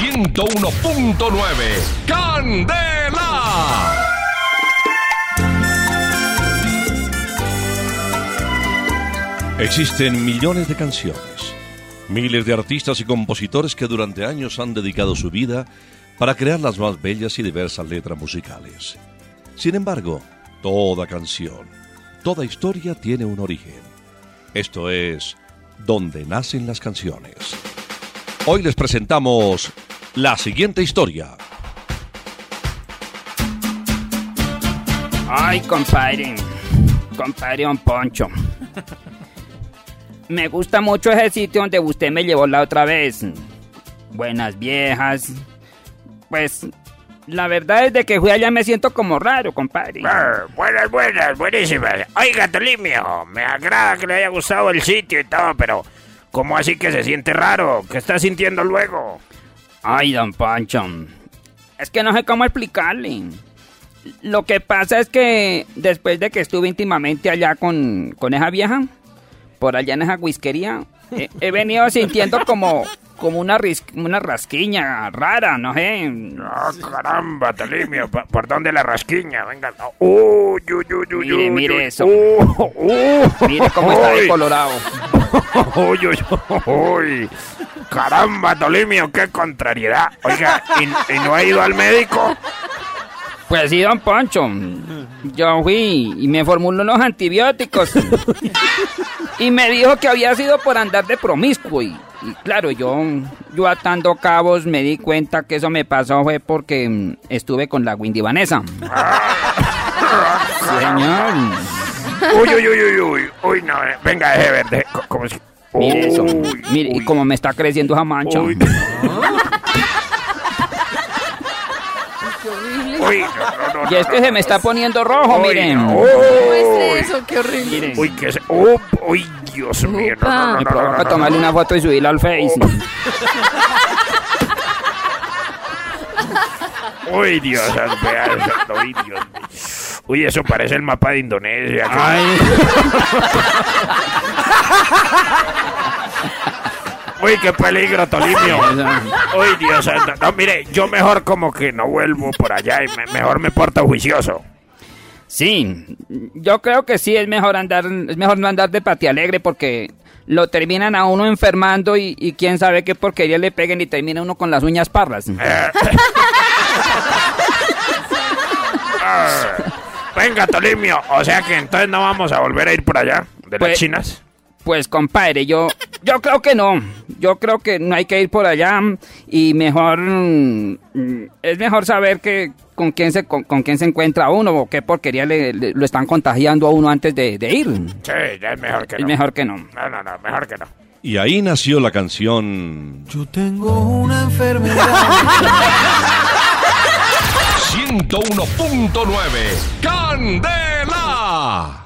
101.9 Candela. Existen millones de canciones, miles de artistas y compositores que durante años han dedicado su vida para crear las más bellas y diversas letras musicales. Sin embargo, toda canción, toda historia tiene un origen. Esto es Donde nacen las canciones. Hoy les presentamos la siguiente historia. Ay, compadre. Compadre Don Poncho. Me gusta mucho ese sitio donde usted me llevó la otra vez. Buenas viejas. Pues, la verdad es de que fui allá me siento como raro, compadre. Ah, buenas, buenas, buenísimas. Oiga, Tolimio, me agrada que le haya gustado el sitio y todo, pero ¿cómo así que se siente raro? ¿Qué está sintiendo luego? Ay, don Poncho. Es que no sé cómo explicarle. Lo que pasa es que después de que estuve íntimamente allá con, con esa vieja, por allá en esa whiskería, he, he venido sintiendo como, como una, ris- una rasquiña rara, no sé. Ah, caramba, Tolimio, ¿por, por dónde la rasquiña? Venga. Uy, uy, uy, uy, Mire, mire eso. Uh, uh, Mire cómo está de colorado. Uy, uy, uy. Caramba, Tolimio, qué contrariedad. Oiga, ¿y, y no ha ido al médico? Pues sí, don Poncho. Yo fui y me formuló unos antibióticos. Y me dijo que había sido por andar de promiscuo. Y, y claro, yo, yo atando cabos me di cuenta que eso me pasó fue porque mm, estuve con la Windy Vanessa. Señor. Uy, uy, uy, uy, uy. Uy, no, eh, venga, deje ver. deje- co- ¿Cómo es? Mire eso. Uy, Mire, y uy, como me está creciendo esa mancha. Uy. Uy, no, no, no, Y es que no, se me está poniendo rojo, Uy, miren. no. Muestre eso, qué horrible. Miren. Uy, que se... Uy, uy, Dios mío. No, no, no, Me provoca no, no, tomarle no. una foto y subirla al Face. Uy, Dios. Uy, Dios. Uy, eso parece el mapa de Indonesia. Uy, qué peligro, Tolimio. Uy, Dios santo. No, mire, yo mejor como que no vuelvo por allá y me- mejor me porto juicioso. Sí, yo creo que sí es mejor andar, es mejor no andar de pati alegre porque lo terminan a uno enfermando y, y quién sabe qué porquería le peguen y termina uno con las uñas parras. Venga, Tolimio. O sea que entonces no vamos a volver a ir por allá, de las Pues- chinas. Pues compadre, yo, yo creo que no. Yo creo que no hay que ir por allá y mejor mm, mm, es mejor saber que con quién se con, con quién se encuentra uno o qué porquería le, le- lo están contagiando a uno antes de, de ir. Sí, ya es mejor que Es no. mejor que no. No, no, no, mejor que no. Y ahí nació la canción Yo tengo una enfermedad. 101.9 Candela.